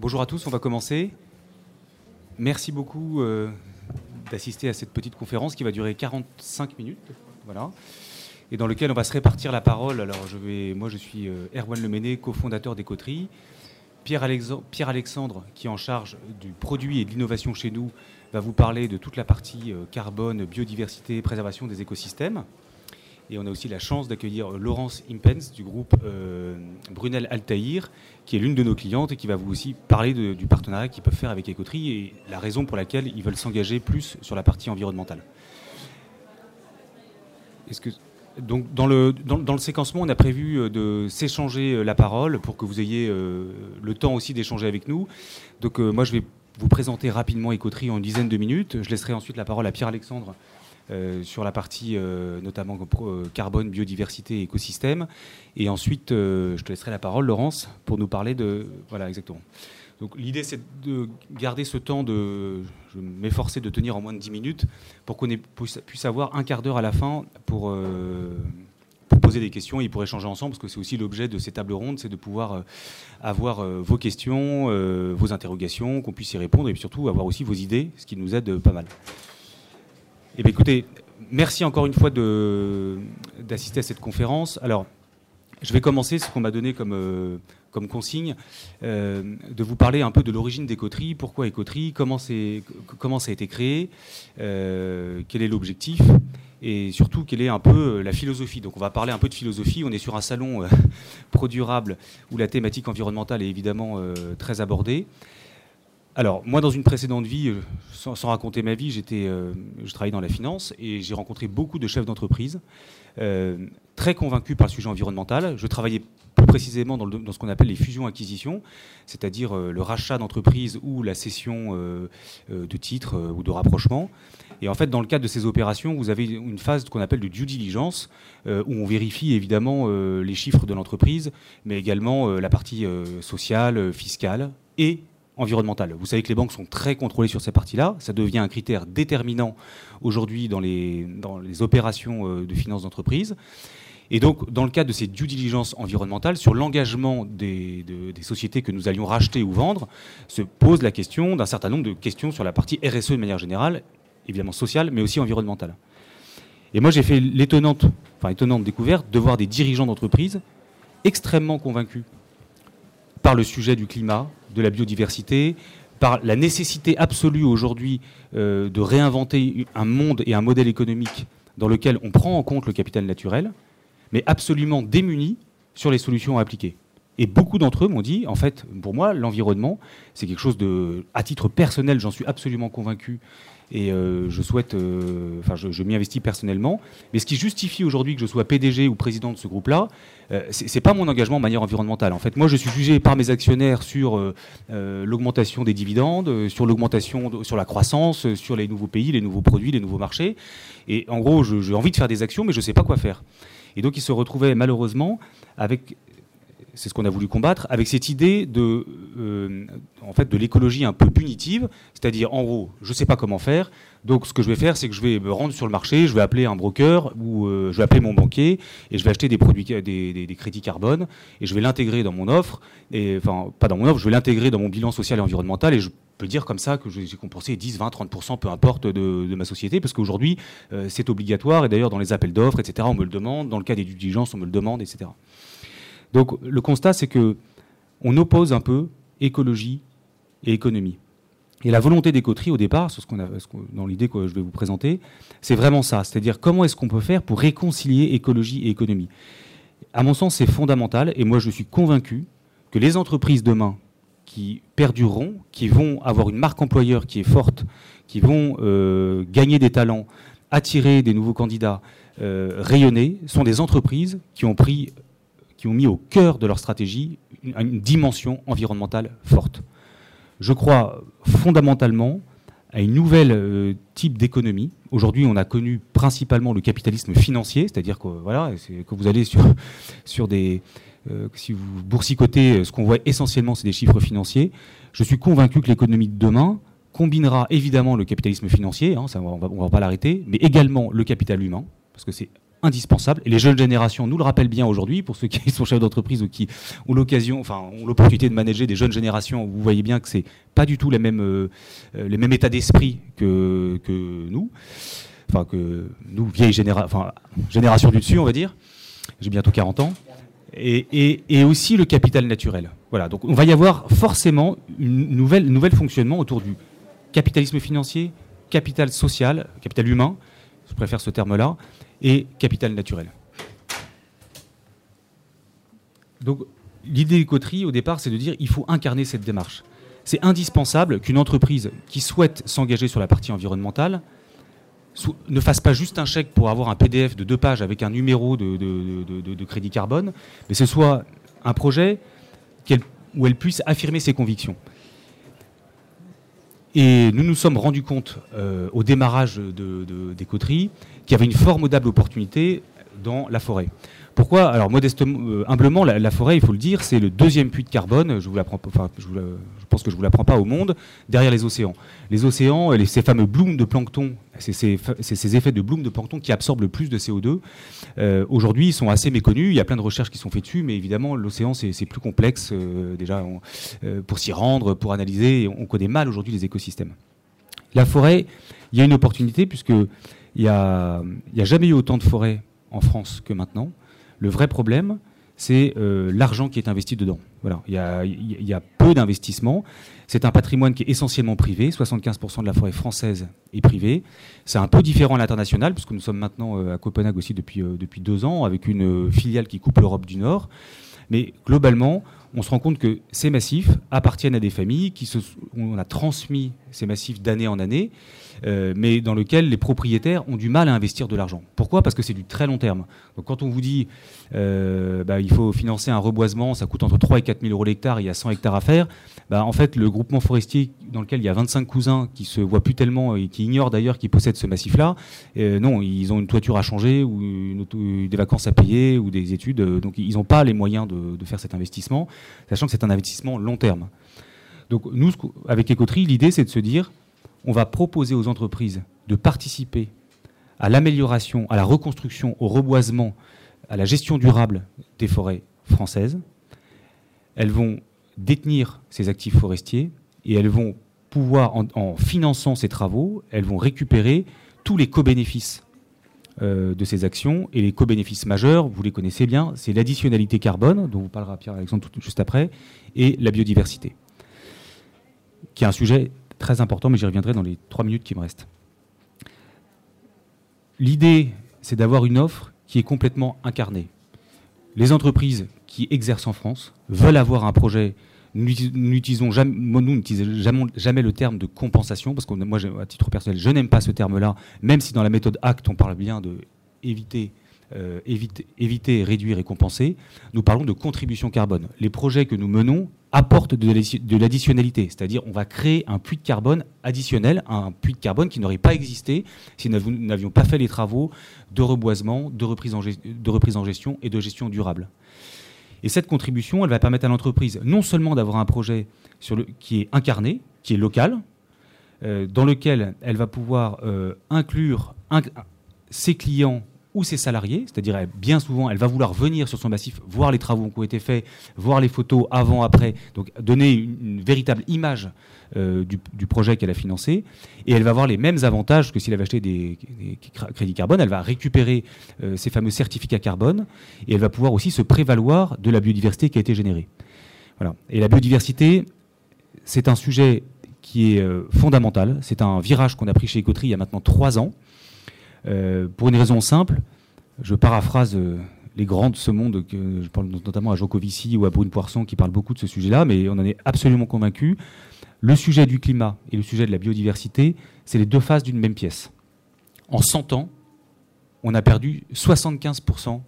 Bonjour à tous, on va commencer. Merci beaucoup euh, d'assister à cette petite conférence qui va durer 45 minutes. Voilà. Et dans lequel on va se répartir la parole. Alors, je vais, moi, je suis euh, Erwan Leméné, cofondateur. Pierre, Pierre, Alexandre, qui est en charge du produit et de l'innovation chez nous, va vous parler de toute la partie euh, carbone, biodiversité, préservation des écosystèmes. Et on a aussi la chance d'accueillir Laurence Impens du groupe euh, Brunel Altaïr, qui est l'une de nos clientes et qui va vous aussi parler du partenariat qu'ils peuvent faire avec Ecoterie et la raison pour laquelle ils veulent s'engager plus sur la partie environnementale. Que, donc dans le, dans, le séquencement, on a prévu euh, de s'échanger euh, la parole pour que vous ayez le temps aussi d'échanger avec nous. Donc moi, je vais vous présenter rapidement Ecoterie en une dizaine de minutes. Je laisserai ensuite la parole à Pierre-Alexandre euh, sur la partie euh, notamment euh, carbone, biodiversité écosystème. Et ensuite, je te laisserai la parole, Laurence, pour nous parler de... Voilà, exactement. Donc l'idée, c'est de garder ce temps de... Je m'efforcer de tenir en moins de 10 minutes pour qu'on puisse avoir un quart d'heure à la fin pour... poser des questions et pour échanger ensemble, parce que c'est aussi l'objet de ces tables rondes, c'est de pouvoir avoir vos questions, vos interrogations, qu'on puisse y répondre, et surtout avoir aussi vos idées, ce qui nous aide pas mal. Eh écoutez, merci encore une fois d'assister à cette conférence. Alors, je vais commencer ce qu'on m'a donné comme, euh, comme consigne, euh, de vous parler un peu de l'origine des coteries, pourquoi Écoterie, comment, comment ça a été créé, euh, quel est l'objectif et surtout quelle est un peu la philosophie. Donc on va parler un peu de philosophie. On est sur un salon pro durable où la thématique environnementale est évidemment très abordée. Alors, moi, dans une précédente vie, euh, sans, raconter ma vie, euh, je travaillais dans la finance et j'ai rencontré beaucoup de chefs d'entreprise euh, très convaincus par le sujet environnemental. Je travaillais plus précisément dans, ce qu'on appelle les fusions-acquisitions, c'est-à-dire le rachat d'entreprises ou la cession de titres ou de rapprochement. Et en fait, dans le cadre de ces opérations, vous avez une phase qu'on appelle de due diligence, où on vérifie évidemment les chiffres de l'entreprise, mais également la partie sociale, fiscale et environnementale. Vous savez que les banques sont très contrôlées sur ces parties-là. Ça devient un critère déterminant aujourd'hui dans les, opérations euh, de finances d'entreprise. Et donc, dans le cadre de ces due diligence environnementales, sur l'engagement des, des, sociétés que nous allions racheter ou vendre, se pose la question d'un certain nombre de questions sur la partie RSE de manière générale, évidemment sociale, mais aussi environnementale. Et moi, j'ai fait l'étonnante, enfin, étonnante découverte de voir des dirigeants d'entreprise extrêmement convaincus par le sujet du climat, de la biodiversité, par la nécessité absolue aujourd'hui euh, de réinventer un monde et un modèle économique dans lequel on prend en compte le capital naturel, mais absolument démunis sur les solutions à appliquer. Et beaucoup d'entre eux m'ont dit, en fait, pour moi, l'environnement, c'est quelque chose de, à titre personnel, j'en suis absolument convaincu, et euh, je souhaite, euh, enfin, je, m'y investis personnellement. Mais ce qui justifie aujourd'hui que je sois PDG ou président de ce groupe-là, euh, ce c'est pas mon engagement en manière environnementale. En fait, moi, je suis jugé par mes actionnaires sur l'augmentation des dividendes, sur l'augmentation, sur la croissance, sur les nouveaux pays, les nouveaux produits, les nouveaux marchés. Et en gros, j'ai envie de faire des actions, mais je sais pas quoi faire. Et donc, ils se retrouvaient malheureusement avec c'est ce qu'on a voulu combattre, avec cette idée de, euh, en fait, de l'écologie un peu punitive, c'est-à-dire en gros, je ne sais pas comment faire, donc ce que je vais faire, c'est que je vais me rendre sur le marché, je vais appeler un broker ou euh, je vais appeler mon banquier et je vais acheter des produits, des, des, crédits carbone et je vais l'intégrer dans mon offre, et enfin pas dans mon offre, je vais l'intégrer dans mon bilan social et environnemental et je peux dire comme ça que j'ai compensé 10, 20, 30%, peu importe, de, ma société, parce qu'aujourd'hui, euh, c'est obligatoire, et d'ailleurs, dans les appels d'offres, etc., on me le demande, dans le cas des diligences, on me le demande, etc. Donc le constat, c'est que on oppose un peu écologie et économie. Et la volonté des coteries, au départ, ce qu'on a, dans l'idée que je vais vous présenter, c'est vraiment ça. C'est-à-dire comment est-ce qu'on peut faire pour réconcilier écologie et économie? À mon sens, c'est fondamental. Et moi, je suis convaincu que les entreprises demain qui perdureront, qui vont avoir une marque employeur qui est forte, qui vont euh, gagner des talents, attirer des nouveaux candidats, euh, rayonner, sont des entreprises qui ont pris qui ont mis au cœur de leur stratégie une, dimension environnementale forte. Je crois fondamentalement à une nouvelle euh, type d'économie. Aujourd'hui, on a connu principalement le capitalisme financier, c'est-à-dire que voilà, que vous allez sur, sur des euh, si vous boursicotez, ce qu'on voit essentiellement, c'est des chiffres financiers. Je suis convaincu que l'économie de demain combinera évidemment le capitalisme financier, hein, ça, on ne va, pas l'arrêter, mais également le capital humain, parce que c'est indispensable. Et les jeunes générations nous le rappellent bien aujourd'hui, pour ceux qui sont chefs d'entreprise ou qui ont l'occasion, enfin, ont l'opportunité de manager des jeunes générations. Vous voyez bien que c'est pas du tout les mêmes, euh, les mêmes états d'esprit que, que nous. Enfin, que nous, vieille généra enfin, génération du dessus, on va dire. J'ai bientôt 40 ans. Et, et, aussi le capital naturel. Voilà, donc on va y avoir forcément une nouvelle, nouvel fonctionnement autour du capitalisme financier, capital social, capital humain, je préfère ce terme-là, et capital naturel. Donc l'idée des coteries, au départ, c'est de dire il faut incarner cette démarche. C'est indispensable qu'une entreprise qui souhaite s'engager sur la partie environnementale ne fasse pas juste un chèque pour avoir un PDF de deux pages avec un numéro de, de crédit carbone, mais ce soit un projet où elle puisse affirmer ses convictions. Et nous nous sommes rendus compte euh, au démarrage de, des coteries qu'il y avait une formidable opportunité dans la forêt. Pourquoi Alors modestement, euh, humblement, la, forêt, il faut le dire, c'est le deuxième puits de carbone. Je, vous enfin, je, je pense que je vous l'apprends pas au monde derrière les océans. Les océans, ces fameux blooms de plancton, ces, effets de bloom de plancton qui absorbent le plus de CO2. Euh, aujourd'hui, ils sont assez méconnus. Il y a plein de recherches qui sont faites dessus, mais évidemment, l'océan c'est plus complexe déjà pour s'y rendre, pour analyser. On connaît mal aujourd'hui les écosystèmes. La forêt, il y a une opportunité puisque il n'y a jamais eu autant de forêts en France que maintenant. Le vrai problème, c'est euh, l'argent qui est investi dedans. Voilà. Il, y a, peu d'investissements. C'est un patrimoine qui est essentiellement privé. 75% de la forêt française est privée. C'est un peu différent à l'international, puisque nous sommes maintenant euh, à Copenhague aussi depuis, euh, depuis deux ans, avec une filiale qui coupe l'Europe du Nord. Mais globalement, on se rend compte que ces massifs appartiennent à des familles qui on a transmis ces massifs d'année en année, euh, mais dans lesquels les propriétaires ont du mal à investir de l'argent. Pourquoi? Parce que c'est du très long terme. Donc quand on vous dit euh, bah, il faut financer un reboisement, ça coûte entre 3 et 4 000 euros l'hectare, il y a 100 hectares à faire, bah, en fait le groupement forestier dans lequel il y a 25 cousins qui se voient plus tellement et qui ignorent d'ailleurs qu'ils possèdent ce massif-là, euh, non, ils ont une toiture à changer ou des vacances à payer ou des études, donc ils n'ont pas les moyens de faire cet investissement sachant que c'est un investissement long terme. Donc nous, avec Écoterie, l'idée c'est de se dire, on va proposer aux entreprises de participer à l'amélioration, à la reconstruction, au reboisement, à la gestion durable des forêts françaises. Elles vont détenir ces actifs forestiers et elles vont pouvoir, en, en finançant ces travaux, elles vont récupérer tous les co-bénéfices euh, de ces actions. Et les co-bénéfices majeurs, vous les connaissez bien, c'est l'additionnalité carbone, dont vous parlera Pierre-Alexandre juste après, et la biodiversité, qui est un sujet très important, mais j'y reviendrai dans les trois minutes qui me restent. L'idée, c'est d'avoir une offre qui est complètement incarnée. Les entreprises qui exercent en France veulent avoir un projet nous n'utilisons jamais, le terme de compensation, parce que moi, à titre personnel, je n'aime pas ce terme-là, même si dans la méthode ACT, on parle bien de éviter, euh, réduire et compenser. Nous parlons de contribution carbone. Les projets que nous menons apportent de l'additionnalité, c'est-à-dire on va créer un puits de carbone additionnel, un puits de carbone qui n'aurait pas existé si nous n'avions pas fait les travaux de reboisement, de reprise en gestion et de gestion durable. Et cette contribution, elle va permettre à l'entreprise non seulement d'avoir un projet qui est incarné, qui est local, euh, dans lequel elle va pouvoir euh, inclure ses clients ou ses salariés, c'est-à-dire bien souvent, elle va vouloir venir sur son massif, voir les travaux qui ont été faits, voir les photos avant, après, donc donner une, véritable image euh, du, projet qu'elle a financé, et elle va avoir les mêmes avantages que s'il avait acheté des, crédits carbone, elle va récupérer euh, ces fameux certificats carbone, et elle va pouvoir aussi se prévaloir de la biodiversité qui a été générée. Voilà. Et la biodiversité, c'est un sujet qui est euh, fondamental, c'est un virage qu'on a pris chez Écoterie il y a maintenant trois ans, pour une raison simple, je paraphrase les grands de ce monde, que je parle notamment à Jocovici ou à Brune Poisson qui parlent beaucoup de ce sujet-là, mais on en est absolument convaincu. Le sujet du climat et le sujet de la biodiversité, c'est les deux faces d'une même pièce. En 100 ans, on a perdu 75%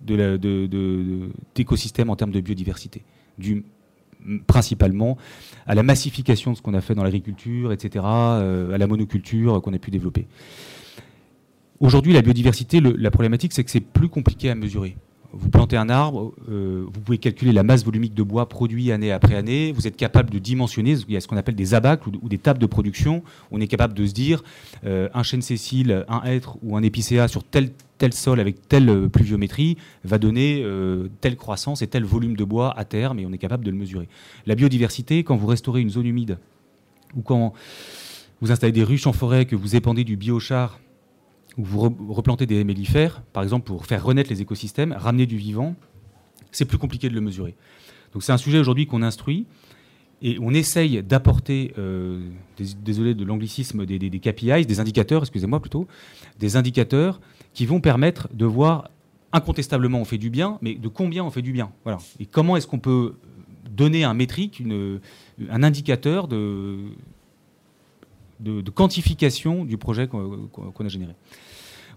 d'écosystèmes de, en termes de biodiversité, dû principalement à la massification de ce qu'on a fait dans l'agriculture, etc., euh, à la monoculture qu'on a pu développer. Aujourd'hui, la biodiversité, la problématique, c'est que c'est plus compliqué à mesurer. Vous plantez un arbre, euh, vous pouvez calculer la masse volumique de bois produit année après année, vous êtes capable de dimensionner, il y a ce qu'on appelle des abacs ou, des tables de production, on est capable de se dire euh, un chêne Cécile, un hêtre ou un épicéa sur tel, tel sol avec telle euh, pluviométrie va donner telle croissance et tel volume de bois à terme et on est capable de le mesurer. La biodiversité, quand vous restaurez une zone humide ou quand vous installez des ruches en forêt, que vous épandez du biochar où vous replantez des mélifères, par exemple pour faire renaître les écosystèmes, ramener du vivant, c'est plus compliqué de le mesurer. Donc c'est un sujet aujourd'hui qu'on instruit et on essaye d'apporter, euh, désolé de l'anglicisme, des, KPIs, des indicateurs, excusez-moi plutôt, des indicateurs qui vont permettre de voir incontestablement on fait du bien, mais de combien on fait du bien. Et comment est-ce qu'on peut donner un métrique, un indicateur de, quantification du projet qu'on a généré.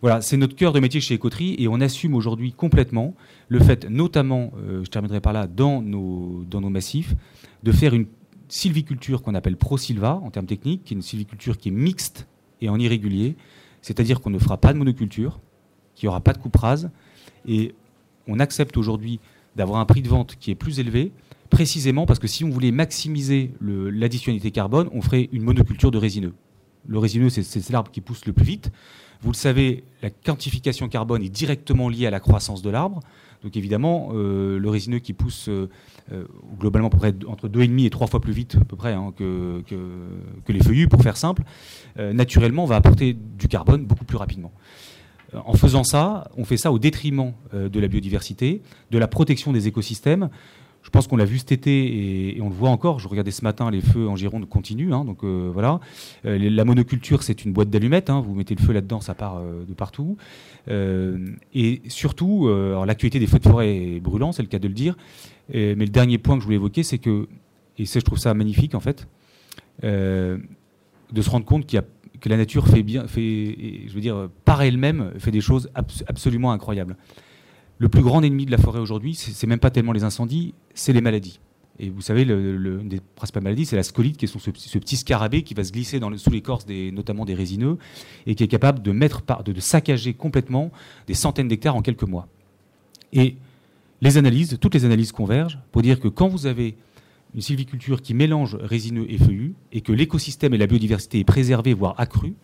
Voilà, c'est notre cœur de métier chez Écoterie et on assume aujourd'hui complètement le fait, notamment, euh, je terminerai par là, dans nos, massifs, de faire une sylviculture qu'on appelle pro-silva en termes techniques, qui est une sylviculture qui est mixte et en irrégulier, c'est-à-dire qu'on ne fera pas de monoculture, qu'il n'y aura pas de coupe rase, et on accepte aujourd'hui d'avoir un prix de vente qui est plus élevé, précisément parce que si on voulait maximiser l'additionnalité carbone, on ferait une monoculture de résineux. Le résineux, c'est l'arbre qui pousse le plus vite. Vous le savez, la quantification carbone est directement liée à la croissance de l'arbre. Donc évidemment, euh, le résineux qui pousse euh, euh, globalement entre 2,5 et 3 fois plus vite hein, que, les feuillus, pour faire simple, naturellement va apporter du carbone beaucoup plus rapidement. En faisant ça, on fait ça au détriment de la biodiversité, de la protection des écosystèmes. Je pense qu'on l'a vu cet été et, on le voit encore. Je regardais ce matin, les feux en Gironde continuent. Hein, donc euh, voilà. Euh, la monoculture, c'est une boîte d'allumettes. Hein, vous mettez le feu là-dedans, ça part euh, de partout. et surtout, l'actualité des feux de forêt est brûlant, c'est le cas de le dire. mais le dernier point que je voulais évoquer, c'est que, et ça, je trouve ça magnifique en fait, de se rendre compte qu'il y a que la nature fait bien, fait, je veux dire, par elle-même, fait des choses absolument incroyables le plus grand ennemi de la forêt aujourd'hui, c'est même pas tellement les incendies, c'est les maladies. Et vous savez, le, une des principales maladies, c'est la scolite, qui est ce, petit scarabée qui va se glisser sous l'écorce, notamment des résineux, et qui est capable de, mettre par, de, saccager complètement des centaines d'hectares en quelques mois. Et les analyses, toutes les analyses convergent pour dire que quand vous avez une sylviculture qui mélange résineux et feuillus, et que l'écosystème et la biodiversité est préservée, voire accrue,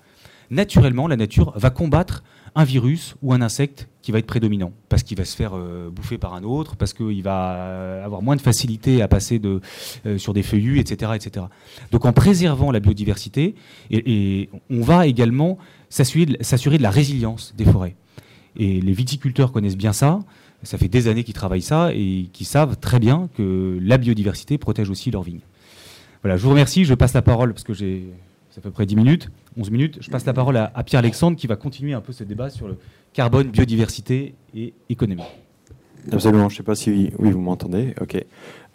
naturellement, la nature va combattre un virus ou un insecte qui va être prédominant, parce qu'il va se faire euh, bouffer par un autre, parce qu'il va euh, avoir moins de facilité à passer euh, sur des feuillus, etc., etc. Donc en préservant la biodiversité, on va également s'assurer de la résilience des forêts. Et les viticulteurs connaissent bien ça, ça fait des années qu'ils travaillent ça, et qui savent très bien que la biodiversité protège aussi leurs vignes. Voilà, je vous remercie, je passe la parole, parce que j'ai à peu près 10 minutes, 11 minutes. Je passe la parole à, Pierre-Alexandre qui va continuer un peu ce débat sur le carbone, biodiversité et économie. Absolument, je ne sais pas si oui, vous m'entendez. Ok.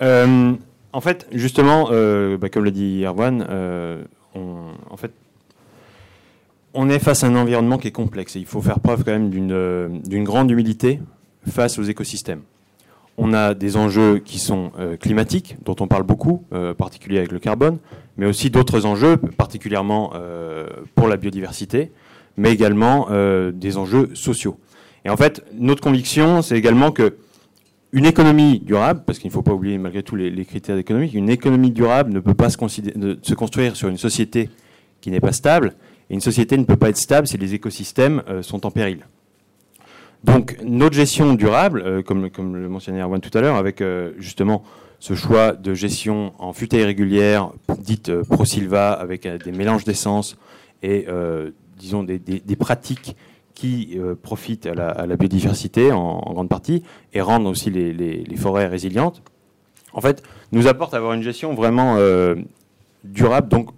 Euh, en fait, justement, euh, bah, comme l'a dit Erwan, euh, on, en fait, on est face à un environnement qui est complexe et il faut faire preuve quand même d'une grande humilité face aux écosystèmes. On a des enjeux qui sont climatiques, dont on parle beaucoup, en particulier avec le carbone mais aussi d'autres enjeux, particulièrement euh, pour la biodiversité, mais également euh, des enjeux sociaux. Et en fait, notre conviction, c'est également que une économie durable, parce qu'il ne faut pas oublier malgré tout les, critères économiques, une économie durable ne peut pas se, construire sur une société qui n'est pas stable, et une société ne peut pas être stable si les écosystèmes euh, sont en péril. Donc notre gestion durable, comme, comme, le mentionnait Erwan tout à l'heure, avec justement ce choix de gestion en futaie irrégulière, dite euh, pro-silva, avec euh, des mélanges d'essence et, euh, disons, des, pratiques qui profitent à la, biodiversité en, grande partie et rendent aussi les, forêts résilientes, en fait, nous apporte à avoir une gestion vraiment durable, donc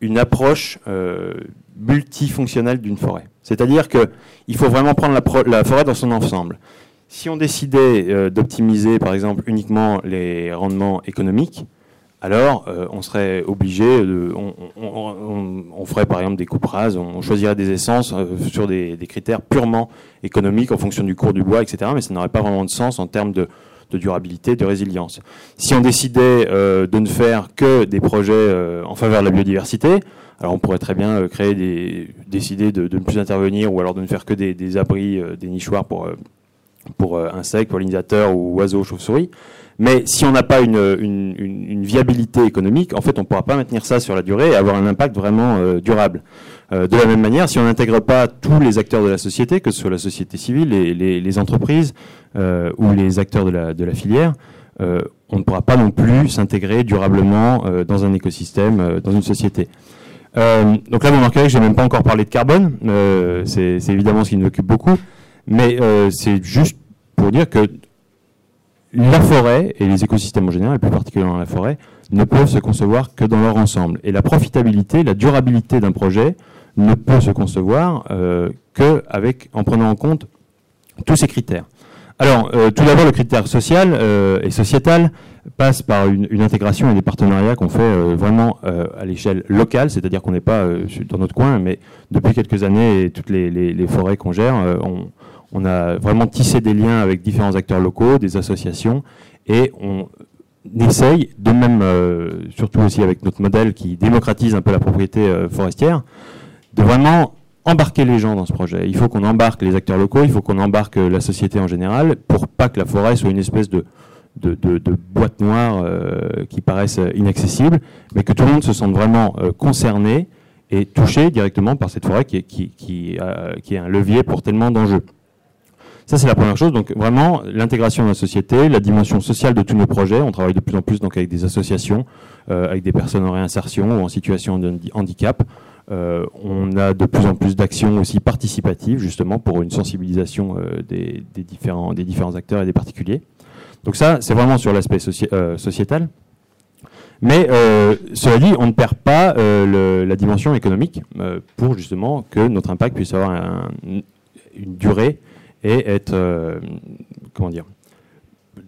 une approche multifonctionnelle d'une forêt. C'est-à-dire qu'il faut vraiment prendre la, forêt dans son ensemble. Si on décidait euh, d'optimiser, par exemple, uniquement les rendements économiques, alors euh, on serait obligé, on, ferait par exemple des coupes rases, on choisirait des essences euh, sur des, critères purement économiques en fonction du cours du bois, etc. Mais ça n'aurait pas vraiment de sens en termes de, durabilité, de résilience. Si on décidait de ne faire que des projets en faveur de la biodiversité, alors on pourrait très bien créer des, décider de, ne plus intervenir ou alors de ne faire que des, abris, des nichoirs pour pour insectes, pollinisateurs ou oiseaux, chauves-souris. Mais si on n'a pas une, viabilité économique, en fait, on ne pourra pas maintenir ça sur la durée et avoir un impact vraiment durable. de la même manière, si on n'intègre pas tous les acteurs de la société, que ce soit la société civile, les, les, entreprises ou les acteurs de la filière, on ne pourra pas non plus s'intégrer durablement dans un écosystème, dans une société. Euh, donc là, vous remarquerez que je n'ai même pas encore parlé de carbone. Euh, c'est évidemment ce qui nous occupe beaucoup. Mais euh, c'est juste pour dire que la forêt et les écosystèmes en général, plus particulièrement la forêt, ne peuvent se concevoir que dans leur ensemble. Et la profitabilité, la durabilité d'un projet ne peut se concevoir que avec, en prenant en compte tous ces critères. Alors, tout d'abord, le critère social et sociétal passe par une, intégration et des partenariats qu'on fait euh, vraiment euh, à l'échelle locale, c'est-à-dire qu'on n'est pas euh, dans notre coin, mais depuis quelques années toutes les, forêts qu'on gère, on, a vraiment tissé des liens avec différents acteurs locaux, des associations, et on essaye, de même, surtout aussi avec notre modèle qui démocratise un peu la propriété forestière, de vraiment embarquer les gens dans ce projet. Il faut qu'on embarque les acteurs locaux, il faut qu'on embarque la société en général, pour pas que la forêt soit une espèce de de, boîtes noires euh, qui paraissent inaccessibles, mais que tout le monde se sente vraiment euh, concerné et touché directement par cette forêt qui est, qui, est un levier pour tellement d'enjeux. Ça, c'est la première chose. Donc, vraiment, l'intégration de la société, la dimension sociale de tous nos projets. On travaille de plus en plus donc, avec des associations, euh, avec des personnes en réinsertion ou en situation de handicap. on a de plus en plus d'actions aussi participatives, justement, pour une sensibilisation des différents acteurs et des particuliers. Donc ça, c'est vraiment sur l'aspect euh, sociétal. Mais euh, cela dit, on ne perd pas euh, la dimension économique pour justement que notre impact puisse avoir une durée et être, comment dire,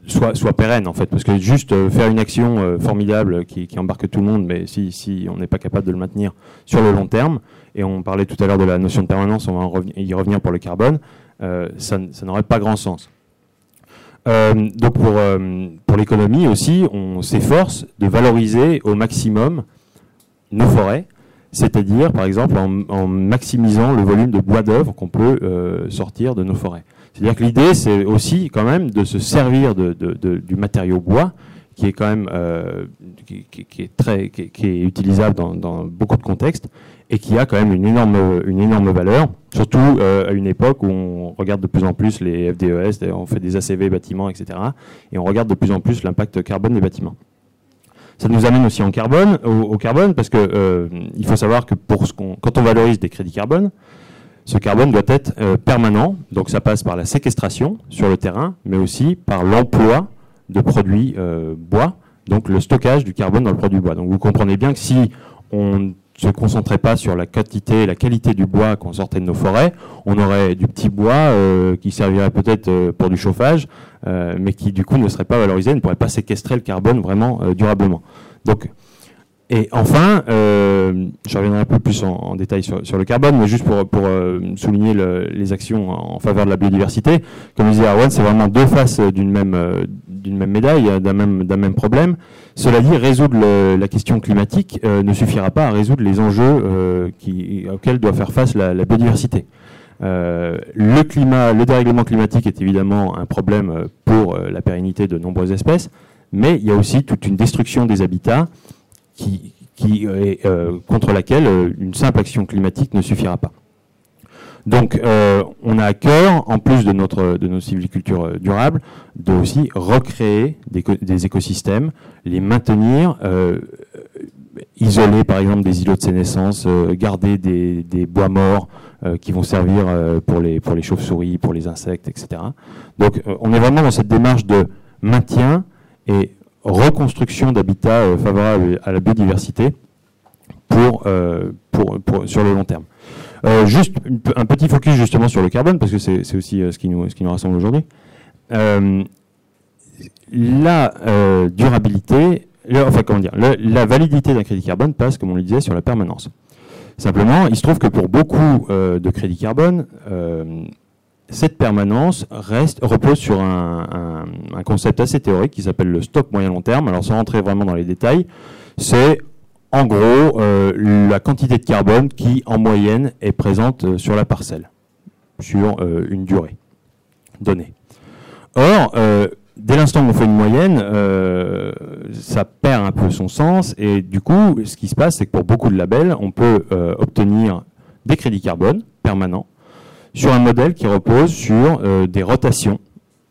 soit, pérenne en fait. Parce que juste faire une action formidable qui, embarque tout le monde, mais si on n'est pas capable de le maintenir sur le long terme, et on parlait tout à l'heure de la notion de permanence, on va y revenir pour le carbone, ça n'aurait pas grand sens. Euh, donc pour, euh, pour l'économie aussi, on s'efforce de valoriser au maximum nos forêts, c'est-à-dire par exemple en, maximisant le volume de bois d'œuvre qu'on peut euh, sortir de nos forêts. C'est-à-dire que l'idée, c'est aussi quand même de se servir du matériau bois, qui est quand même qui, est très qui, qui est utilisable dans, dans, beaucoup de contextes, et qui a quand même une énorme, une énorme valeur, surtout euh, à une époque où on regarde de plus en plus les FDES, on fait des ACV bâtiments, etc. Et on regarde de plus en plus l'impact carbone des bâtiments. Ça nous amène aussi au, carbone, parce que euh, il faut savoir que pour ce quand on valorise des crédits carbone, ce carbone doit être euh, permanent, donc ça passe par la séquestration sur le terrain, mais aussi par l'emploi de produits bois, donc le stockage du carbone dans le produit bois. Donc vous comprenez bien que si on se concentrait pas sur la quantité et la qualité du bois qu'on sortait de nos forêts, on aurait du petit bois euh, qui servirait peut-être euh, pour du chauffage, euh, mais qui du coup ne serait pas valorisé, ne pourrait pas séquestrer le carbone vraiment durablement. Donc, et enfin, je reviendrai un peu plus en, détail sur, le carbone, mais juste pour, pour souligner les actions en faveur de la biodiversité. Comme disait Arwan, c'est vraiment deux faces d'une même, d'une même médaille, d'un même, d'un même problème. Cela dit, résoudre la question climatique euh, ne suffira pas à résoudre les enjeux euh, auxquels doit faire face la, biodiversité. Euh, le dérèglement climatique est évidemment un problème pour la pérennité de nombreuses espèces, mais il y a aussi toute une destruction des habitats contre laquelle une simple action climatique ne suffira pas. Donc, euh, on a à cœur, en plus de notre de nos euh, durables, de aussi recréer des, écosystèmes, les maintenir, euh, isoler par exemple des îlots de sénescence, garder des, bois morts qui vont servir pour les chauves-souris, pour les insectes, etc. Donc, on est vraiment dans cette démarche de maintien et reconstruction d'habitats favorables à la biodiversité sur le long terme. Euh, juste un petit focus justement sur le carbone, parce que c'est aussi euh, ce, qui nous, ce qui nous rassemble aujourd'hui. Euh, la durabilité, enfin comment dire, la validité d'un crédit carbone passe, comme on le disait, sur la permanence. Simplement, il se trouve que pour beaucoup de crédits carbone, cette permanence reste, repose sur un, un, concept assez théorique qui s'appelle le stock moyen-long terme. Alors sans rentrer vraiment dans les détails, c'est en gros euh, la quantité de carbone qui, en moyenne, est présente euh, sur la parcelle, sur euh, une durée donnée. Or, dès l'instant où on fait une moyenne, ça perd un peu son sens. Et du coup, ce qui se passe, c'est que pour beaucoup de labels, on peut obtenir des crédits carbone permanents sur un modèle qui repose sur des rotations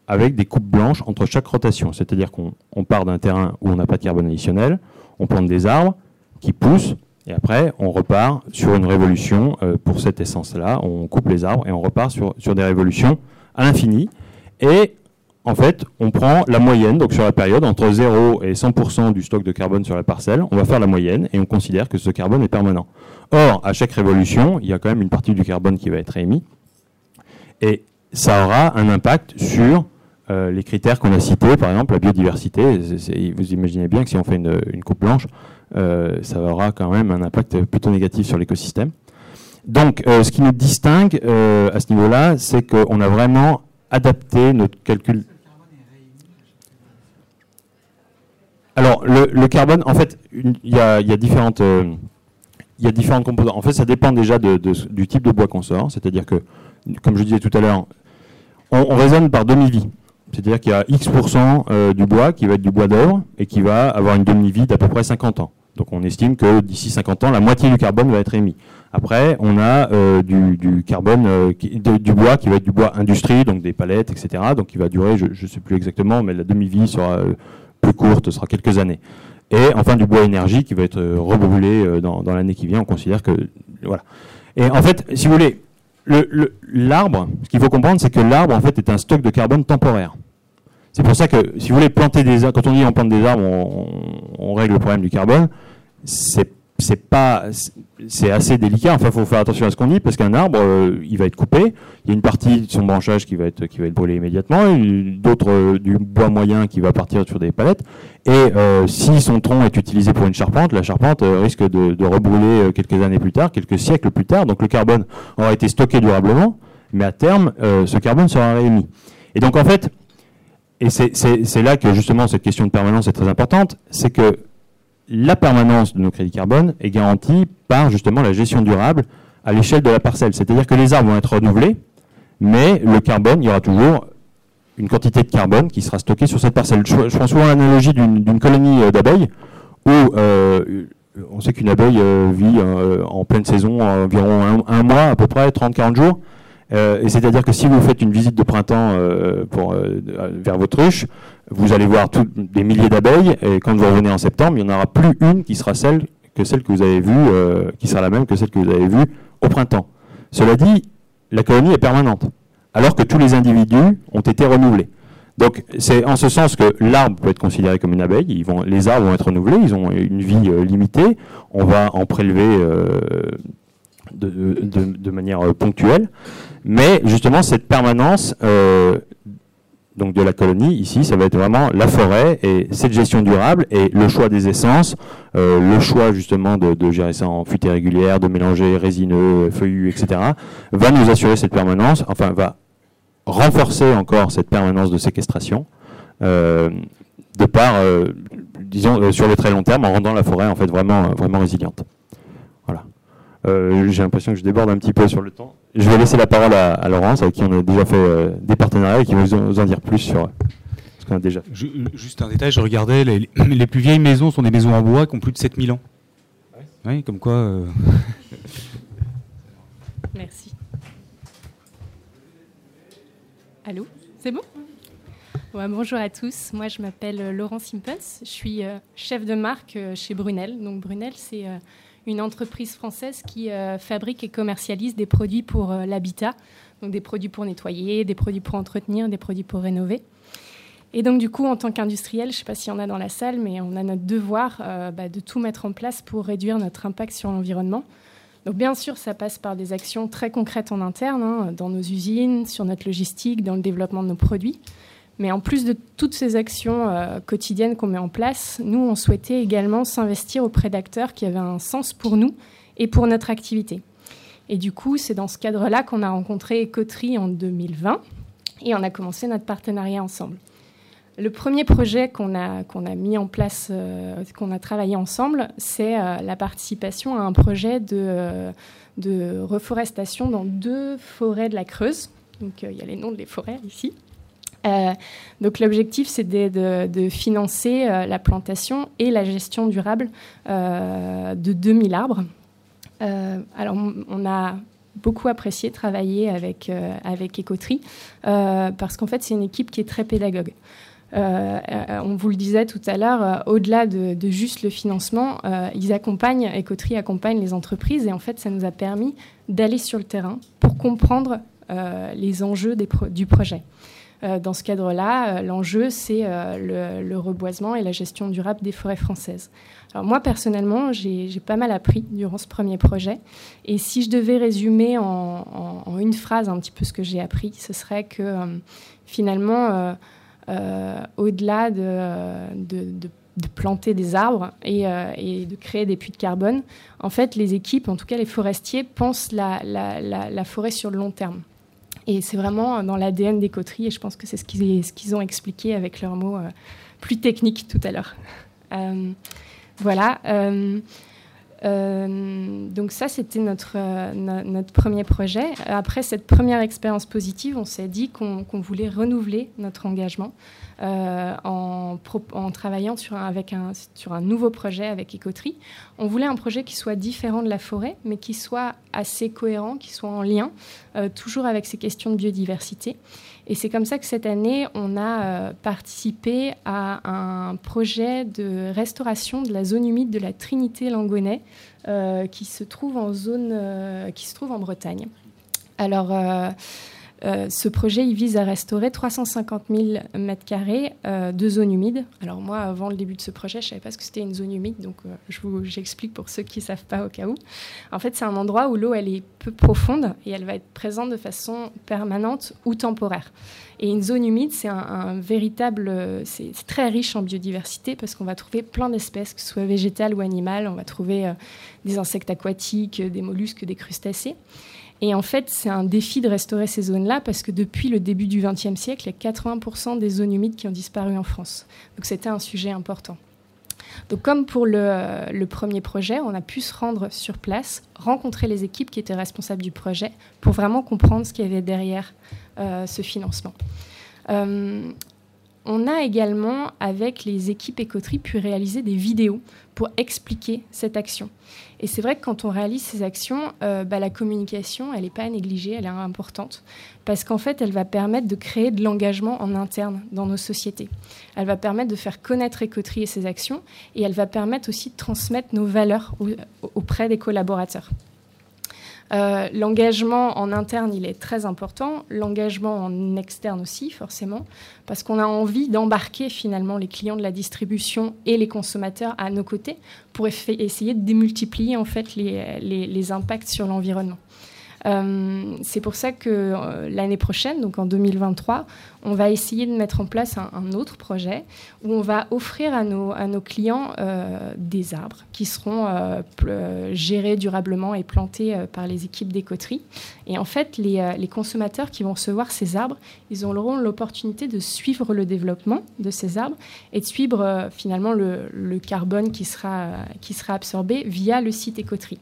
avec des coupes blanches entre chaque rotation. C'est-à-dire qu'on part d'un terrain où on n'a pas de carbone additionnel, on plante des arbres qui poussent, et après on repart sur une révolution euh, pour cette essence-là. On coupe les arbres et on repart sur, sur des révolutions à l'infini. Et en fait, on prend la moyenne, donc sur la période, entre 0 et 100% du stock de carbone sur la parcelle, on va faire la moyenne et on considère que ce carbone est permanent. Or, à chaque révolution, il y a quand même une partie du carbone qui va être émis. Et ça aura un impact sur euh, les critères qu'on a cités, par exemple la biodiversité, vous imaginez bien que si on fait une, coupe blanche, ça aura quand même un impact plutôt négatif sur l'écosystème. Donc euh, ce qui nous distingue à ce niveau-là, c'est qu'on a vraiment adapté notre calcul. Alors le, carbone, en fait, il y, a, différentes... il y a composants. En fait, ça dépend déjà du type de bois qu'on sort. C'est-à-dire que, comme je disais tout à l'heure, on, raisonne par demi-vie. C'est-à-dire qu'il y a X% euh, du bois qui va être du bois d'œuvre et qui va avoir une demi-vie d'à peu près 50 ans. Donc on estime que d'ici 50 ans, la moitié du carbone va être émis. Après, on a euh, euh, du bois qui va être du bois industrie, donc des palettes, etc. Donc qui va durer, je ne sais plus exactement, mais la demi-vie sera plus courte, sera quelques années. Et enfin du bois énergie qui va être rebrûlé dans, dans l'année qui vient. On considère que voilà. Et en fait, si vous voulez, l'arbre, ce qu'il faut comprendre, c'est que l'arbre en fait est un stock de carbone temporaire. C'est pour ça que si vous voulez planter des arbres, quand on dit on plante des arbres, on, règle le problème du carbone. C'est pas c'est assez délicat. Enfin, faut faire attention à ce qu'on dit parce qu'un arbre, euh, il va être coupé. Il y a une partie de son branchage qui va être qui va être brûlée immédiatement, d'autres euh, du bois moyen qui va partir sur des palettes. Et euh, si son tronc est utilisé pour une charpente, la charpente risque de, de, rebrûler quelques années plus tard, quelques siècles plus tard. Donc le carbone aura été stocké durablement, mais à terme, ce carbone sera réémis. Et donc en fait, et c'est là que justement cette question de permanence est très importante, c'est que la permanence de nos crédits carbone est garantie par justement la gestion durable à l'échelle de la parcelle. C'est-à-dire que les arbres vont être renouvelés, mais le carbone, il y aura toujours une quantité de carbone qui sera stockée sur cette parcelle. Je, prends souvent l'analogie d'une colonie euh, d'abeilles où euh, on sait qu'une abeille euh, vit en pleine saison environ un, un, mois, à peu près 30-40 jours. Euh, et c'est-à-dire que si vous faites une visite de printemps euh, euh, vers votre ruche, vous allez voir des milliers d'abeilles, et quand vous revenez en septembre, il n'y en aura plus une qui sera celle que celle que vous avez vue, qui sera la même que celle que vous avez vue au printemps. Cela dit, la colonie est permanente, alors que tous les individus ont été renouvelés. Donc c'est en ce sens que l'arbre peut être considéré comme une abeille. Les arbres vont être renouvelés, ils ont une vie limitée. On va en prélever de, manière ponctuelle. Mais justement, cette permanence euh, donc de la colonie, ici, ça va être vraiment la forêt et cette gestion durable et le choix des essences, euh, le choix justement de, gérer ça en fuite régulière, de mélanger résineux, feuillus, etc., va nous assurer cette permanence, enfin va renforcer encore cette permanence de séquestration, euh, de par, disons, sur le très long terme, en rendant la forêt en fait vraiment, vraiment résiliente. Euh, j'ai l'impression que je déborde un petit peu sur le temps. Je vais laisser la parole à, Laurence, avec qui on a déjà fait euh, des partenariats et qui va vous en dire plus sur ce qu'on a déjà fait. juste un détail, je regardais, les, les, plus vieilles maisons sont des maisons en bois qui ont plus de 7000 ans. Oui, comme quoi... Euh, Merci. Allô C'est bon? Bonjour à tous, moi je m'appelle Laurence Simpens, je suis chef de marque chez Brunel. Donc Brunel, c'est une entreprise française qui euh, fabrique et commercialise des produits pour euh, l'habitat, donc des produits pour nettoyer, des produits pour entretenir, des produits pour rénover. Et donc du coup, en tant qu'industriel, je ne sais pas s'il y en a dans la salle, mais on a notre devoir euh, bah, de tout mettre en place pour réduire notre impact sur l'environnement. Donc bien sûr, ça passe par des actions très concrètes en interne, hein, dans nos usines, sur notre logistique, dans le développement de nos produits. Mais en plus de toutes ces actions euh, quotidiennes qu'on met en place, nous, on souhaitait également s'investir auprès d'acteurs qui avaient un sens pour nous et pour notre activité. Et du coup, c'est dans ce cadre-là qu'on a rencontré Coterie en 2020 et on a commencé notre partenariat ensemble. Le premier projet qu'on a, qu'on a mis en place, euh, qu'on a travaillé ensemble, c'est euh, la participation à un projet de, de reforestation dans deux forêts de la Creuse. Donc il y a les noms des forêts ici. Donc l'objectif, c'est de, financer la plantation et la gestion durable de 2000 arbres. alors on a beaucoup apprécié travailler avec, avec parce qu'en fait c'est une équipe qui est très pédagogue. Euh, euh, on vous le disait tout à l'heure, euh, au-delà de, juste le financement, ils accompagnent, Ecoterie accompagne les entreprises et en fait, ça nous a permis d'aller sur le terrain pour comprendre les enjeux du projet. Dans ce cadre-là, l'enjeu, c'est le, reboisement et la gestion durable des forêts françaises. Alors moi, personnellement, j'ai pas mal appris durant ce premier projet. Et si je devais résumer en, une phrase un petit peu ce que j'ai appris, ce serait que finalement, euh, au-delà de, planter des arbres euh, et, de créer des puits de carbone, en fait, les équipes, en tout cas les forestiers, pensent la, forêt sur le long terme. Et c'est vraiment dans l'ADN des coteries, et je pense que c'est ce qu'ils ont expliqué avec leurs mots euh, plus techniques tout à l'heure. voilà. Euh, donc ça, c'était notre, euh, notre premier projet. Après cette première expérience positive, on s'est dit qu'on voulait renouveler notre engagement euh, en, travaillant sur un, avec un, sur un nouveau projet avec Écoterie. On voulait un projet qui soit différent de la forêt, mais qui soit assez cohérent, qui soit en lien, toujours avec ces questions de biodiversité. Et c'est comme ça que cette année, on a euh, participé à un projet de restauration de la zone humide de la Trinité-Langonnet, euh, qui se trouve en zone, euh, qui se trouve en Bretagne. Alors, euh, ce projet, vise à restaurer 350 000 mètres carrés euh, de zone humide. Alors moi, avant le début de ce projet, je savais pas ce que c'était une zone humide, donc euh, j'explique pour ceux qui ne savent pas au cas où. En fait, c'est un endroit où l'eau elle est peu profonde et elle va être présente de façon permanente ou temporaire. Et une zone humide, c'est un, véritable, c'est, très riche en biodiversité parce qu'on va trouver plein d'espèces, que ce soit végétales ou animales. On va trouver des insectes aquatiques, des mollusques, des crustacés. Et en fait, c'est un défi de restaurer ces zones-là parce que depuis le début du XXe siècle, il y a 80% des zones humides qui ont disparu en France. Donc c'était un sujet important. Donc comme pour le, premier projet, on a pu se rendre sur place, rencontrer les équipes qui étaient responsables du projet pour vraiment comprendre ce qu'il y avait derrière euh, ce financement. Euh, on a également, avec les équipes écoteries, pu réaliser des vidéos pour expliquer cette action. Et c'est vrai que quand on réalise ces actions, euh, bah, la communication, elle n'est pas à négliger, elle est importante, parce qu'en fait, elle va permettre de créer de l'engagement en interne dans nos sociétés. Elle va permettre de faire connaître Écoterie et ses actions, et elle va permettre aussi de transmettre nos valeurs auprès des collaborateurs. Euh, l'engagement en interne, il est très important. L'engagement en externe aussi, forcément, parce qu'on a envie d'embarquer finalement les clients de la distribution et les consommateurs à nos côtés pour essayer de démultiplier en fait les impacts sur l'environnement. Euh, c'est pour ça que euh, l'année prochaine, donc en 2023, on va essayer de mettre en place un, autre projet où on va offrir à nos, clients euh, des arbres qui seront gérés durablement et plantés par les équipes d'écoterie. Et en fait, les, consommateurs qui vont recevoir ces arbres, ils auront l'opportunité de suivre le développement de ces arbres et de suivre finalement le, le carbone qui sera, qui sera absorbé via le site écoterie.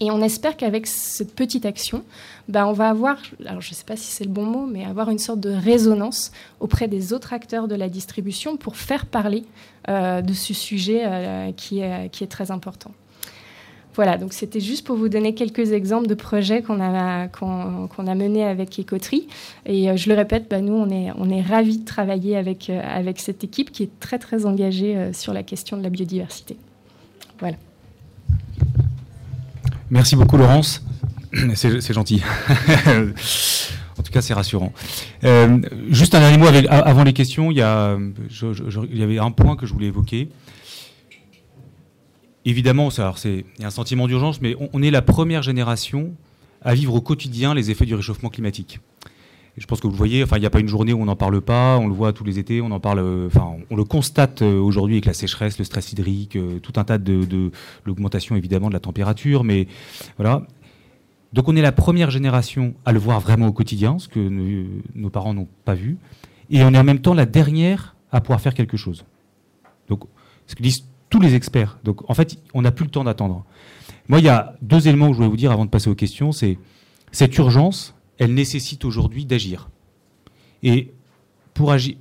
Et on espère qu'avec cette petite action, bah, on va avoir, alors je ne sais pas si c'est le bon mot, mais avoir une sorte de résonance auprès des autres acteurs de la distribution pour faire parler euh, de ce sujet euh, qui, est, qui est très important. Voilà, donc c'était juste pour vous donner quelques exemples de projets qu'on a, qu'on, a menés avec Écoterie. Et euh, je le répète, bah, nous, on est, on est ravis de travailler avec, avec cette équipe qui est très, très engagée sur la question de la biodiversité. Voilà. Merci beaucoup, Laurence. C'est gentil. en tout cas, c'est rassurant. Euh, juste un dernier mot avant les questions. Il y, a, il y avait un point que je voulais évoquer. Évidemment, a un sentiment d'urgence, mais on, est la première génération à vivre au quotidien les effets du réchauffement climatique je pense que vous voyez, enfin, il n'y a pas une journée où on n'en parle pas, on le voit tous les étés, on en parle, euh, enfin, on le constate euh, aujourd'hui avec la sécheresse, le stress hydrique, euh, tout un tas de, l'augmentation évidemment de la température, mais voilà. Donc on est la première génération à le voir vraiment au quotidien, ce que nos, parents n'ont pas vu, et on est en même temps la dernière à pouvoir faire quelque chose. Donc, ce que disent tous les experts. Donc, en fait, on n'a plus le temps d'attendre. Moi, il y a deux éléments que je voulais vous dire avant de passer aux questions. C'est cette urgence, elle nécessite aujourd'hui d'agir. Et pour agir,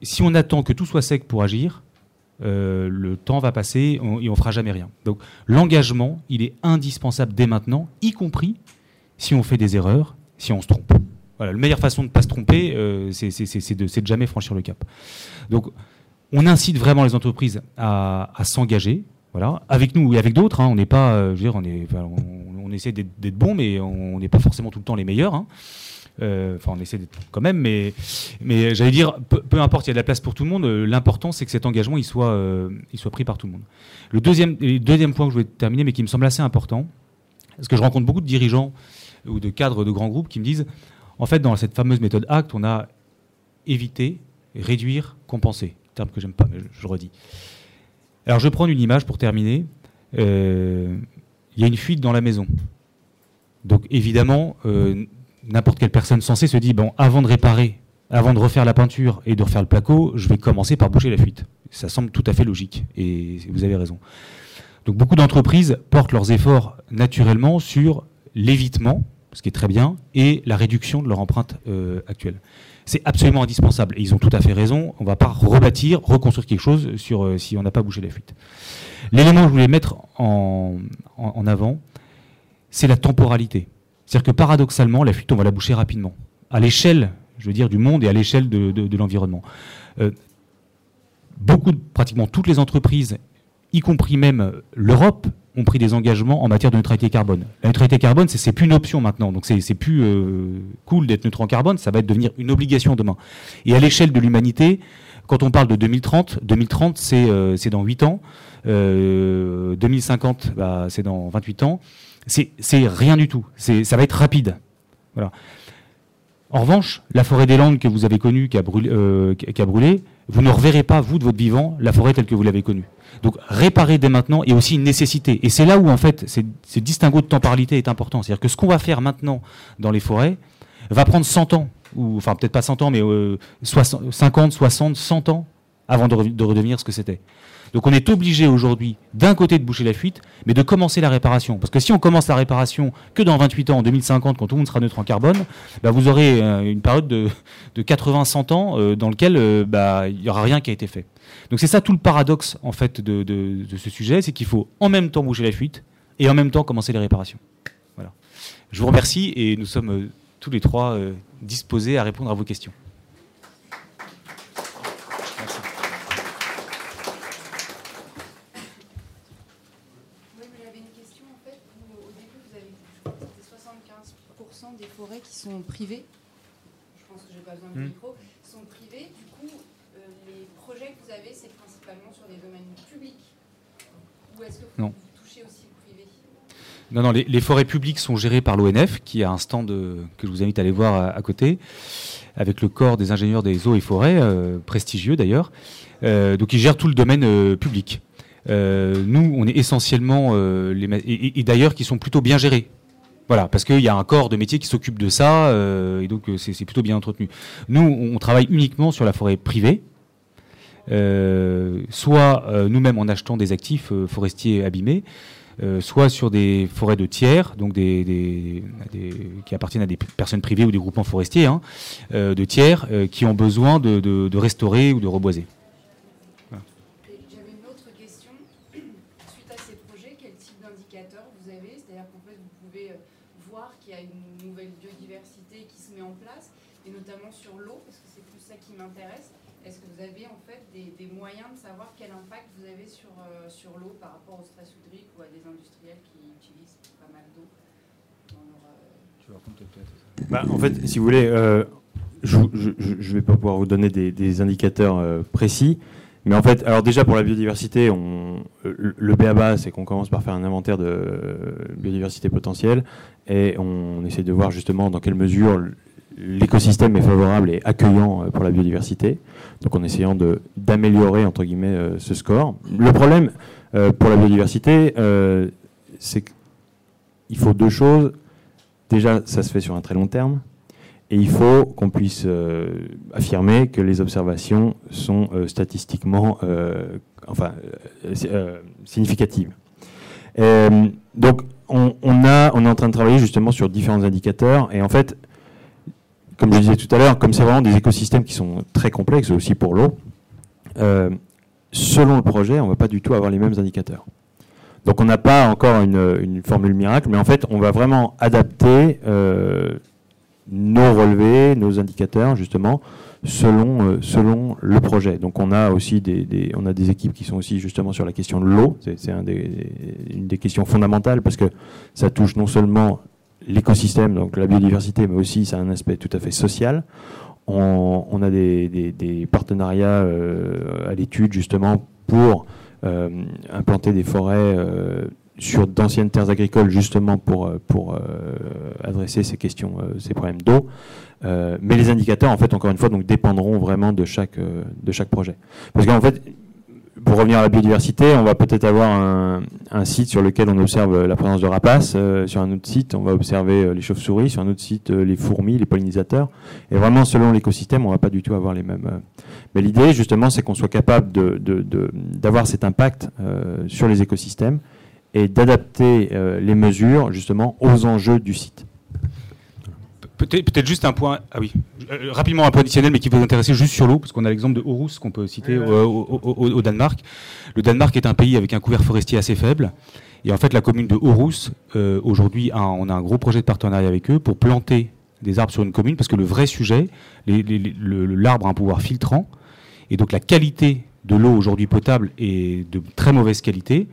si on attend que tout soit sec pour agir, euh, le temps va passer et on ne fera jamais rien. Donc l'engagement, il est indispensable dès maintenant, y compris si on fait des erreurs, si on se trompe. La meilleure façon de ne pas se tromper, euh, c'est de, jamais franchir le cap. Donc on incite vraiment les entreprises à, s'engager, voilà, avec nous et avec d'autres. Hein. on n'est pas, euh, essaie d'être bon, mais on n'est pas forcément tout le temps les meilleurs. Hein. Euh, enfin, on essaie d'être quand même, mais, mais j'allais dire, peu, importe, il y a de la place pour tout le monde. Euh, l'important, c'est que cet engagement, il soit, euh, il soit pris par tout le monde. Le deuxième, deuxième point que je voulais terminer, mais qui me semble assez important, parce que je rencontre beaucoup de dirigeants ou de cadres de grands groupes qui me disent, en fait, dans cette fameuse méthode ACT, on a évité, réduire, compenser. Terme que j'aime pas, mais je, redis. Alors, je prendre une image pour terminer. Il y a une fuite dans la maison. Donc, évidemment, n'importe quelle personne censée se dit avant de réparer, avant de refaire la peinture et de refaire le placo, je vais commencer par boucher la fuite. Ça semble tout à fait logique et vous avez raison. Donc beaucoup d'entreprises portent leurs efforts naturellement sur l'évitement, ce qui est très bien, et la réduction de leur empreinte euh, actuelle. C'est absolument indispensable et ils ont tout à fait raison. On ne va pas rebâtir, reconstruire quelque chose sur euh, si on n'a pas bouché la fuite. L'élément que je voulais mettre en avant, c'est la temporalité. C'est-à-dire que paradoxalement, la fuite, on va la boucher rapidement. À l'échelle, je veux dire, du monde et à l'échelle de, l'environnement. Euh, beaucoup, pratiquement toutes les entreprises, y compris même l'Europe, ont pris des engagements en matière de neutralité carbone. La neutralité carbone, c'est plus une option maintenant, donc c'est plus euh, cool d'être neutre en carbone, ça va devenir une obligation demain. Et à l'échelle de l'humanité, quand on parle de 2030, 2030 c'est dans 8 ans, 2050 bah, c'est dans 28 ans, c'est rien du tout. Ça va être rapide. En revanche, la forêt des Landes que vous avez connue, qui euh, qui a brûlé, vous ne reverrez pas, vous, de votre vivant, la forêt telle que vous l'avez connue. Donc, réparer dès maintenant est aussi une nécessité. Et c'est là où, en fait, ce distinguo de temporalité est important. C'est-à-dire que ce qu'on va faire maintenant dans les forêts va prendre 100 ans, ou enfin peut-être pas 100 ans, mais 50, 60, 100 ans avant de, de redevenir ce que c'était. Donc on est obligé aujourd'hui, d'un côté, de boucher la fuite, mais de commencer la réparation. Parce que si on commence la réparation que dans 28 ans, en 2050, quand tout le monde sera neutre en carbone, bah, vous aurez euh, une période de, 80-100 ans euh, dans lequel euh, bah, il n'y aura rien qui a été fait. Donc c'est ça tout le paradoxe en fait de, ce sujet, c'est qu'il faut en même temps boucher la fuite et en même temps commencer les réparations. Je vous remercie et nous sommes tous les trois disposés à répondre à vos questions. Sont privés. Je pense que j'ai pas besoin de hmm. micro. Sont privés. Du coup, euh, les projets que vous avez, c'est principalement sur des domaines publics. Ou est-ce que vous, touchez aussi le privé? Non, non, les, forêts publiques sont gérées par l'ONF, qui a un stand euh, que je vous invite à aller voir à, côté, avec le corps des ingénieurs des eaux et forêts, euh, prestigieux d'ailleurs. donc ils gèrent tout le domaine public. nous, on est essentiellement les et d'ailleurs qui sont plutôt bien gérés. Voilà, parce qu'il y a un corps de métier qui s'occupe de ça, euh, et donc euh, c'est plutôt bien entretenu. Nous, on travaille uniquement sur la forêt privée, euh, soit nous-mêmes en achetant des actifs forestiers abîmés, soit sur des forêts de tiers, donc des, qui appartiennent à des personnes privées ou des groupements forestiers, hein, de tiers, qui ont besoin de restaurer ou de reboiser. l'eau par rapport au stress hydrique ou à des industriels qui utilisent pas mal d'eau bah, En fait, si vous voulez, euh, je ne vais pas pouvoir vous donner des, indicateurs euh, précis. Mais en fait, alors déjà pour la biodiversité, on, le BABA, c'est qu'on commence par faire un inventaire de biodiversité potentielle et on essaie de voir justement dans quelle mesure l'écosystème est favorable et accueillant euh, pour la biodiversité. Donc en essayant d'améliorer entre guillemets ce score. Le problème, euh, pour la biodiversité, euh, c'est qu'il faut deux choses. Déjà, ça se fait sur un très long terme. Et il faut qu'on puisse euh, affirmer que les observations sont statistiquement enfin, significatives. donc, on, on est en train de travailler justement sur différents indicateurs. Et en fait, comme je disais tout à l'heure, comme c'est vraiment des écosystèmes qui sont très complexes aussi pour l'eau, selon le projet, on ne va pas du tout avoir les mêmes indicateurs. Donc on n'a pas encore une, formule miracle, mais en fait, on va vraiment adapter nos relevés, nos indicateurs, justement, selon, euh, selon le projet. Donc on a aussi des, on a des équipes qui sont aussi justement sur la question de l'eau. C'est un une des questions fondamentales parce que ça touche non seulement l'écosystème, donc la biodiversité, mais aussi ça a un aspect tout à fait social. On, a des, partenariats euh, à l'étude justement pour euh, implanter des forêts sur d'anciennes terres agricoles justement pour, euh, pour euh, adresser ces questions, euh, ces problèmes d'eau. mais les indicateurs, en fait, encore une fois, donc, dépendront vraiment de chaque, de chaque projet. Parce qu'en fait, pour revenir à la biodiversité, on va peut-être avoir un, site sur lequel on observe la présence de rapaces. sur un autre site, on va observer les chauves-souris. Sur un autre site, les fourmis, les pollinisateurs. Et vraiment, selon l'écosystème, on va pas du tout avoir les mêmes. Mais l'idée, justement, c'est qu'on soit capable d'avoir cet impact sur les écosystèmes et d'adapter euh, les mesures justement aux enjeux du site. Peut-être juste un point, ah oui, euh, rapidement un point additionnel, mais qui peut vous intéresser juste sur l'eau, parce qu'on a l'exemple de Aarhus qu'on peut citer au, Danemark. Le Danemark est un pays avec un couvert forestier assez faible. Et en fait, la commune de Aarhus, euh, aujourd'hui, on a un gros projet de partenariat avec eux pour planter des arbres sur une commune, parce que le vrai sujet, l'arbre a un pouvoir filtrant, et donc la qualité de l'eau aujourd'hui potable est de très mauvaise qualité.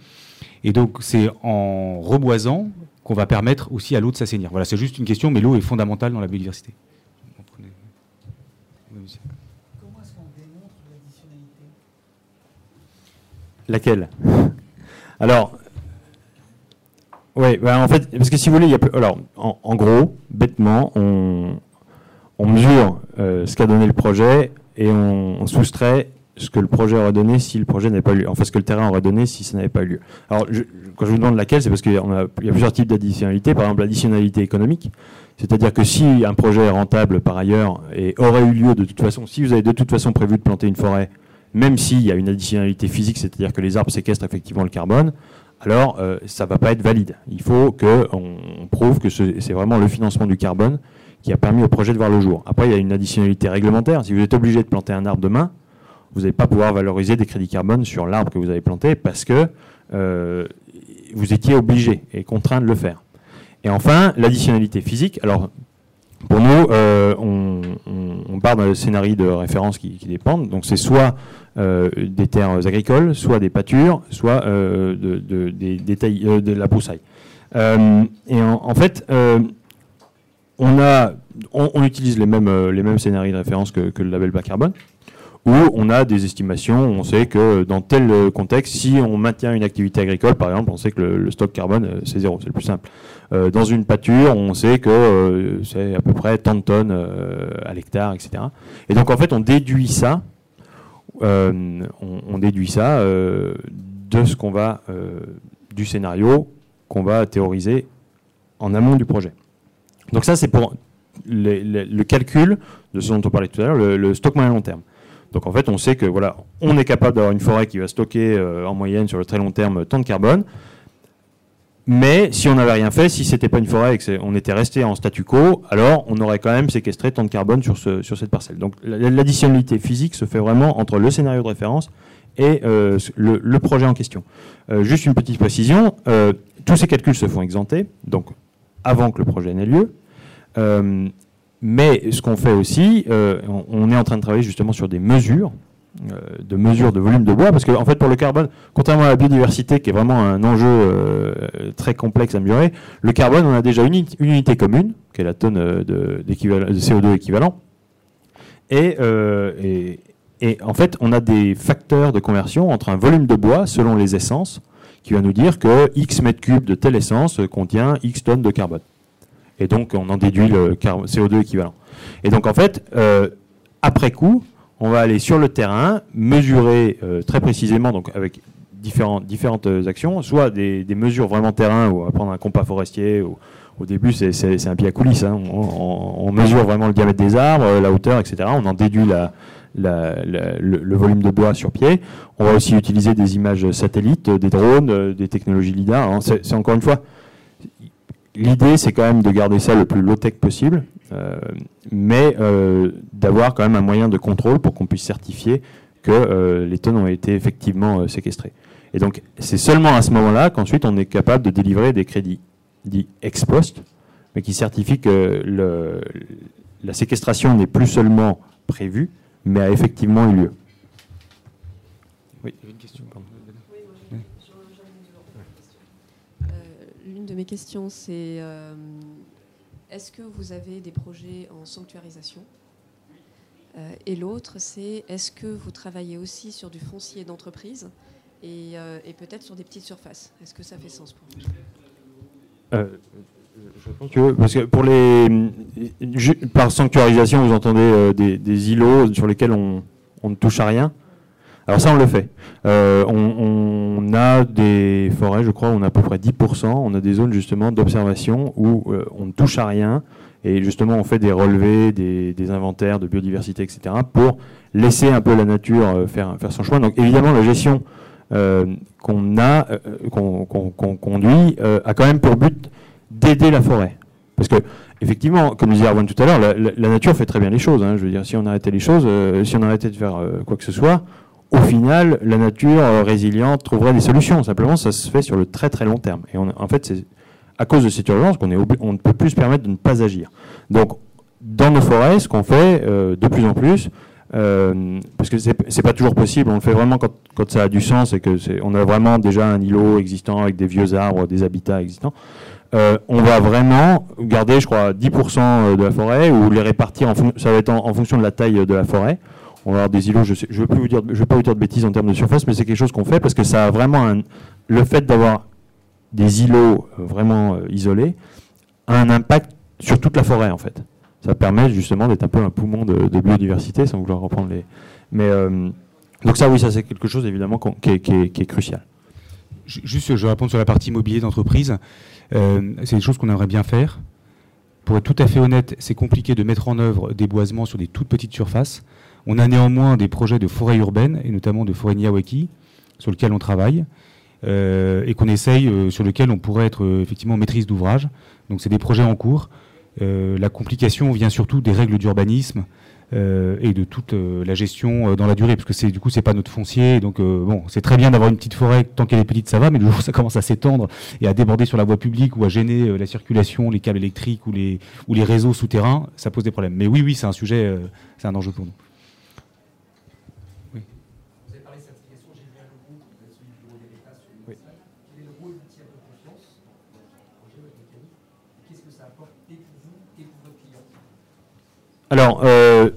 Et donc, c'est en reboisant qu'on va permettre aussi à l'eau de s'assainir. Voilà, c'est juste une question, mais l'eau est fondamentale dans la biodiversité. Comment est-ce qu'on démontre l'additionnalité? Laquelle? Alors, oui, bah, en fait, parce que si vous voulez, il y a, alors, en, gros, bêtement, on, mesure euh, ce qu'a donné le projet et on soustrait ce que le projet aurait donné si le projet n'avait pas eu lieu. Enfin, ce que le terrain aurait donné si ça n'avait pas eu lieu. Alors, quand je vous demande laquelle, c'est parce qu'il y, a plusieurs types d'additionnalité. Par exemple, l'additionnalité économique. C'est-à-dire que si un projet est rentable par ailleurs et aurait eu lieu de toute façon, si vous avez de toute façon prévu de planter une forêt, même s'il y a une additionnalité physique, c'est-à-dire que les arbres séquestrent effectivement le carbone, alors euh, ça ne va pas être valide. Il faut qu'on prouve que c'est vraiment le financement du carbone qui a permis au projet de voir le jour. Après, il y a une additionnalité réglementaire. Si vous êtes obligé de planter un arbre demain, vous n'allez pas pouvoir valoriser des crédits carbone sur l'arbre que vous avez planté parce que euh, vous étiez obligé et contraint de le faire. Et enfin, l'additionnalité physique. Alors, pour nous, euh, on, part d'un scénario de référence qui, dépendent. Donc, c'est soit euh, des terres agricoles, soit des pâtures, soit de, la broussaille. et en, fait, on, a, on, utilise les mêmes, scénarios de référence que le label bas carbone où on a des estimations, on sait que dans tel contexte, si on maintient une activité agricole, par exemple, on sait que le, stock carbone, euh, c'est zéro, c'est le plus simple. Euh, dans une pâture, on sait que euh, c'est à peu près tant de tonnes à l'hectare, etc. Et donc, en fait, on déduit ça, on, déduit ça de ce qu'on va, du scénario qu'on va théoriser en amont du projet. Donc ça, c'est pour le, calcul de ce dont on parlait tout à l'heure, le stock moyen long terme. Donc en fait, on sait que voilà, on est capable d'avoir une forêt qui va stocker euh, en moyenne sur le très long terme tant de carbone. Mais si on n'avait rien fait, si c'était pas une forêt et qu'on était resté en statu quo, alors on aurait quand même séquestré tant de carbone sur, ce, sur cette parcelle. Donc l'additionnalité physique se fait vraiment entre le scénario de référence et euh, le, projet en question. Euh, juste une petite précision, tous ces calculs se font exempter, donc avant que le projet n'ait lieu. Mais ce qu'on fait aussi, euh, on, est en train de travailler justement sur des mesures, euh, de mesures de volume de bois, parce qu'en en fait pour le carbone, contrairement à la biodiversité qui est vraiment un enjeu euh, très complexe à améliorer, le carbone on a déjà une, unité commune, qui est la tonne de, CO2 équivalent, et, en fait on a des facteurs de conversion entre un volume de bois selon les essences, qui va nous dire que X mètres cubes de telle essence contient X tonnes de carbone et donc on en déduit le CO2 équivalent. Et donc en fait, euh, après coup, on va aller sur le terrain, mesurer euh, très précisément, donc avec différentes, différentes actions, soit des, mesures vraiment terrain, ou va prendre un compas forestier, au début c'est un pied à coulisses, hein. on, mesure vraiment le diamètre des arbres, la hauteur, etc. On en déduit le, volume de bois sur pied. On va aussi utiliser des images satellites, des drones, des technologies LIDAR. C'est encore une fois, l'idée, c'est quand même de garder ça le plus low-tech possible. mais d'avoir quand même un moyen de contrôle pour qu'on puisse certifier que les tonnes ont été effectivement séquestrées. Et donc, c'est seulement à ce moment-là qu'ensuite on est capable de délivrer des crédits dits ex post, mais qui certifient que la séquestration n'est plus seulement prévue, mais a effectivement eu lieu. Euh, l'une de mes questions, c'est euh, est-ce que vous avez des projets en sanctuarisation? Euh, Et l'autre, c'est est-ce que vous travaillez aussi sur du foncier d'entreprise et, et peut-être sur des petites surfaces? Est-ce que ça fait sens pour vous? Je parce que pour les, par sanctuarisation, vous entendez euh, des, îlots sur lesquels on, ne touche à rien. Alors ça, on le fait. Euh, on, a des forêts, je crois, on a à peu près 10%. On a des zones justement d'observation où euh, on ne touche à rien. Et justement, on fait des relevés, des, inventaires de biodiversité, etc. pour laisser un peu la nature faire, faire son choix. Donc évidemment, la gestion qu'on a, qu'on conduit, a quand même pour but d'aider la forêt. Parce que, effectivement, comme disait Arwan tout à l'heure, la, nature fait très bien les choses. Hein. Je veux dire, si on arrêtait les choses, euh, si on arrêtait de faire euh, quoi que ce soit, au final, la nature euh, résiliente trouverait des solutions. Simplement, ça se fait sur le très très long terme. Et en fait, c'est à cause de cette urgence qu'on on ne peut plus se permettre de ne pas agir. Donc, dans nos forêts, ce qu'on fait de plus en plus, parce que c'est pas toujours possible, on le fait vraiment quand, ça a du sens et que on a vraiment déjà un îlot existant avec des vieux arbres, des habitats existants. Euh, on va vraiment garder, je crois, 10% euh, de la forêt ou les répartir, ça va être en, fonction de la taille de la forêt. On va avoir des îlots, je ne je pas vous dire de bêtises en termes de surface, mais c'est quelque chose qu'on fait parce que ça a vraiment le fait d'avoir des îlots euh, vraiment isolés a un impact sur toute la forêt en fait. Ça permet justement d'être un peu un poumon de, biodiversité, sans vouloir reprendre les. Mais donc ça, oui, ça c'est quelque chose évidemment qui est, crucial. Juste, je réponds sur la partie immobilier d'entreprise. Euh, c'est des choses qu'on aimerait bien faire. Pour être tout à fait honnête, c'est compliqué de mettre en œuvre des boisements sur des toutes petites surfaces. On a néanmoins des projets de forêt urbaine, et notamment de forêt Niawaki, sur lesquels on travaille, euh, et qu'on essaye, euh, sur lesquels on pourrait être effectivement maîtrise d'ouvrage. Donc c'est des projets en cours. la complication vient surtout des règles d'urbanisme, euh, et de toute euh, la gestion euh, dans la durée, parce que du coup c'est pas notre foncier, donc bon c'est très bien d'avoir une petite forêt tant qu'elle est petite ça va, mais le jour ça commence à s'étendre et à déborder sur la voie publique ou à gêner la circulation, les câbles électriques ou les ou les réseaux souterrains, ça pose des problèmes. Mais oui oui c'est un sujet, c'est un enjeu pour nous. Alors, euh,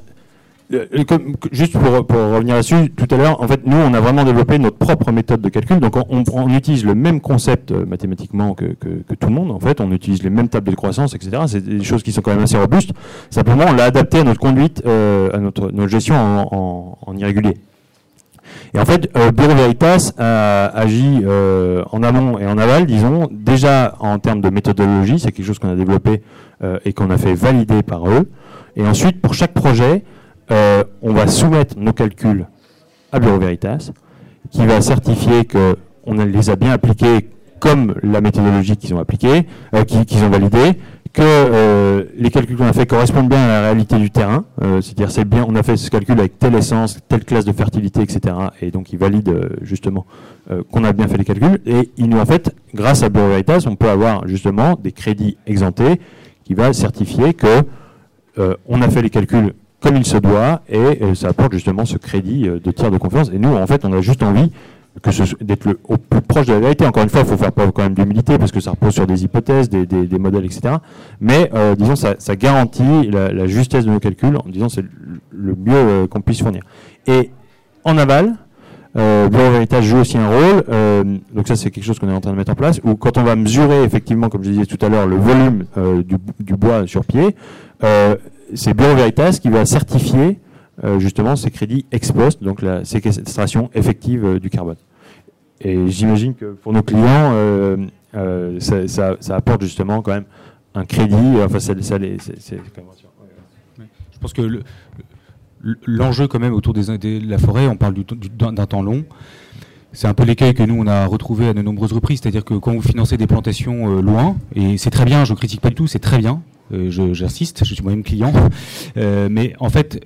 juste pour, revenir là-dessus, tout à l'heure, en fait, nous, on a vraiment développé notre propre méthode de calcul. Donc, on, utilise le même concept euh, mathématiquement que, tout le monde. En fait, on utilise les mêmes tables de croissance, etc. C'est des choses qui sont quand même assez robustes. Simplement, on l'a adapté à notre conduite, euh, à notre, gestion en, irrégulier. Et en fait, Bureau Veritas a agi en amont et en aval, disons, déjà en termes de méthodologie, c'est quelque chose qu'on a développé et qu'on a fait valider par eux. Et ensuite, pour chaque projet, euh, on va soumettre nos calculs à Bureau Veritas, qui va certifier qu'on les a bien appliqués comme la méthodologie qu'ils ont appliquée, euh, qu'ils ont validée, que euh, les calculs qu'on a fait correspondent bien à la réalité du terrain, c'est-à-dire c'est bien, on a fait ce calcul avec telle essence, telle classe de fertilité, etc. Et donc ils valident justement qu'on a bien fait les calculs. Et ils nous en fait, grâce à Bureau Veritas, on peut avoir justement des crédits exemptés qui va certifier que on a fait les calculs comme il se doit et euh, ça apporte justement ce crédit euh, de tiers de confiance. Et nous, en fait, on a juste envie d'être au plus proche de la vérité. Encore une fois, il faut faire preuve quand même d'humilité parce que ça repose sur des hypothèses, des, modèles, etc. Mais disons, ça, garantit la, justesse de nos calculs en disant c'est le mieux qu'on puisse fournir. Et en aval, euh, Bureau Veritas joue aussi un rôle. donc ça, c'est quelque chose qu'on est en train de mettre en place. Où quand on va mesurer effectivement, comme je disais tout à l'heure, le volume du, bois sur pied, euh, c'est Bureau Veritas qui va certifier euh, justement ces crédits ex post, donc la séquestration effective euh, du carbone. Et j'imagine que pour nos clients, ça, apporte justement quand même un crédit. Enfin, ça, Je pense que l'enjeu quand même autour des, de la forêt, on parle d'un temps long. C'est un peu l'écueil que nous on a retrouvé à de nombreuses reprises, c'est-à-dire que quand vous financez des plantations loin, et c'est très bien, je critique pas du tout, c'est très bien, J'insiste, je, suis moi-même client. mais en fait,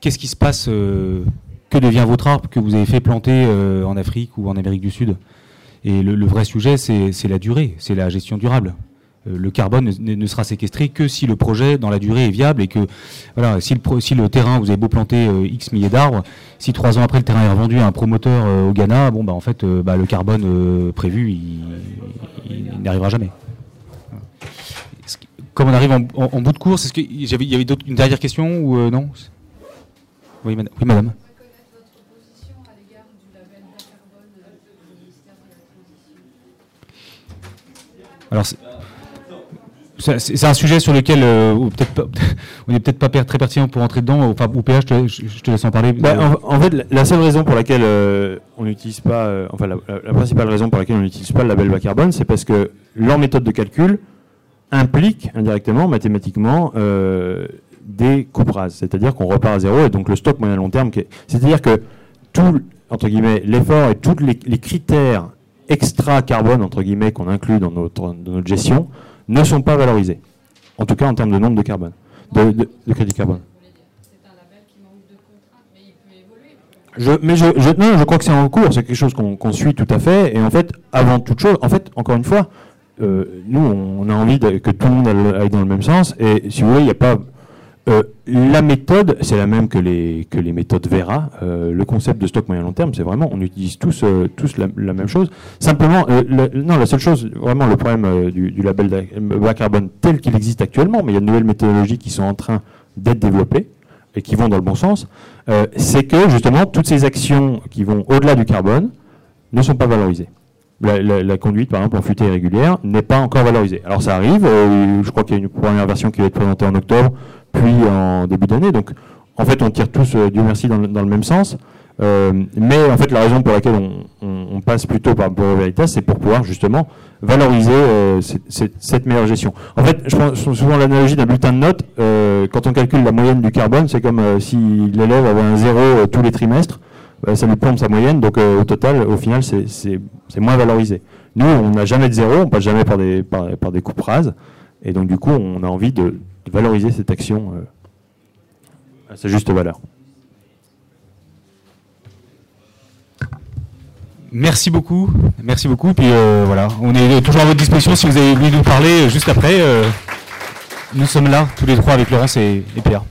qu'est-ce qui se passe Que devient votre arbre que vous avez fait planter en Afrique ou en Amérique du Sud? Et le, vrai sujet, c'est la durée, c'est la gestion durable le carbone ne, sera séquestré que si le projet dans la durée est viable et que voilà, si le, terrain, vous avez beau planter X milliers d'arbres, si trois ans après le terrain est revendu à un promoteur au Ghana, bon bah en fait bah, le carbone prévu il n'arrivera jamais. Comme on arrive en, bout de course, est-ce y avait une dernière question ou euh, non oui, madame. Alors, c'est un sujet sur lequel euh, on n'est peut-être pas très pertinent pour entrer dedans. Enfin, ou PH, je te, laisse en parler. Bah, en, fait, la seule raison pour laquelle euh, on n'utilise pas, enfin, la, principale raison pour laquelle on n'utilise pas le label bas carbone, c'est parce que leur méthode de calcul implique indirectement, mathématiquement, des coupes rases. C'est-à-dire qu'on repart à zéro et donc le stock moyen long terme. C'est-à-dire que tout, entre guillemets, l'effort et tous les, critères extra carbone, entre guillemets, qu'on inclut dans notre, dans notre gestion, ne sont pas valorisés. En tout cas en termes de nombre de carbone, de, crédit carbone. Je, mais je, je, non, je crois que c'est en cours, c'est quelque chose qu'on suit tout à fait. Et en fait, avant toute chose, en fait, encore une fois, euh, nous, on a envie que tout le monde aille dans le même sens. Et si vous voulez, il n'y a pas euh, la méthode, c'est la même que les, que les méthodes Vera. Euh, le concept de stock moyen long terme, c'est vraiment, on utilise tous, euh, la, même chose. Simplement, non, la seule chose, vraiment le problème du, label bas carbone tel qu'il existe actuellement, mais il y a de nouvelles méthodologies qui sont en train d'être développées et qui vont dans le bon sens, c'est que justement, toutes ces actions qui vont au-delà du carbone ne sont pas valorisées. La, conduite, par exemple, en futée irrégulière, n'est pas encore valorisée. Alors ça arrive, je crois qu'il y a une première version qui va être présentée en octobre, puis en début d'année. Donc, en fait, on tire tous, euh, Dieu merci, dans le, même sens. Euh, mais en fait, la raison pour laquelle on, passe plutôt par Bureau Veritas, c'est pour pouvoir justement valoriser euh, cette, meilleure gestion. En fait, je prends souvent l'analogie d'un bulletin de notes. quand on calcule la moyenne du carbone, c'est comme si l'élève avait un zéro tous les trimestres. Bah, ça lui plombe sa moyenne, donc au total, au final, c'est moins valorisé. Nous, on n'a jamais de zéro, on passe jamais par des, par, des coupes rases, et donc du coup, on a envie de, valoriser cette action euh, à sa juste valeur. Merci beaucoup, merci beaucoup. Puis euh, voilà, on est toujours à votre disposition si vous avez voulu nous parler euh, juste après. nous sommes là tous les trois avec Laurence et Pierre.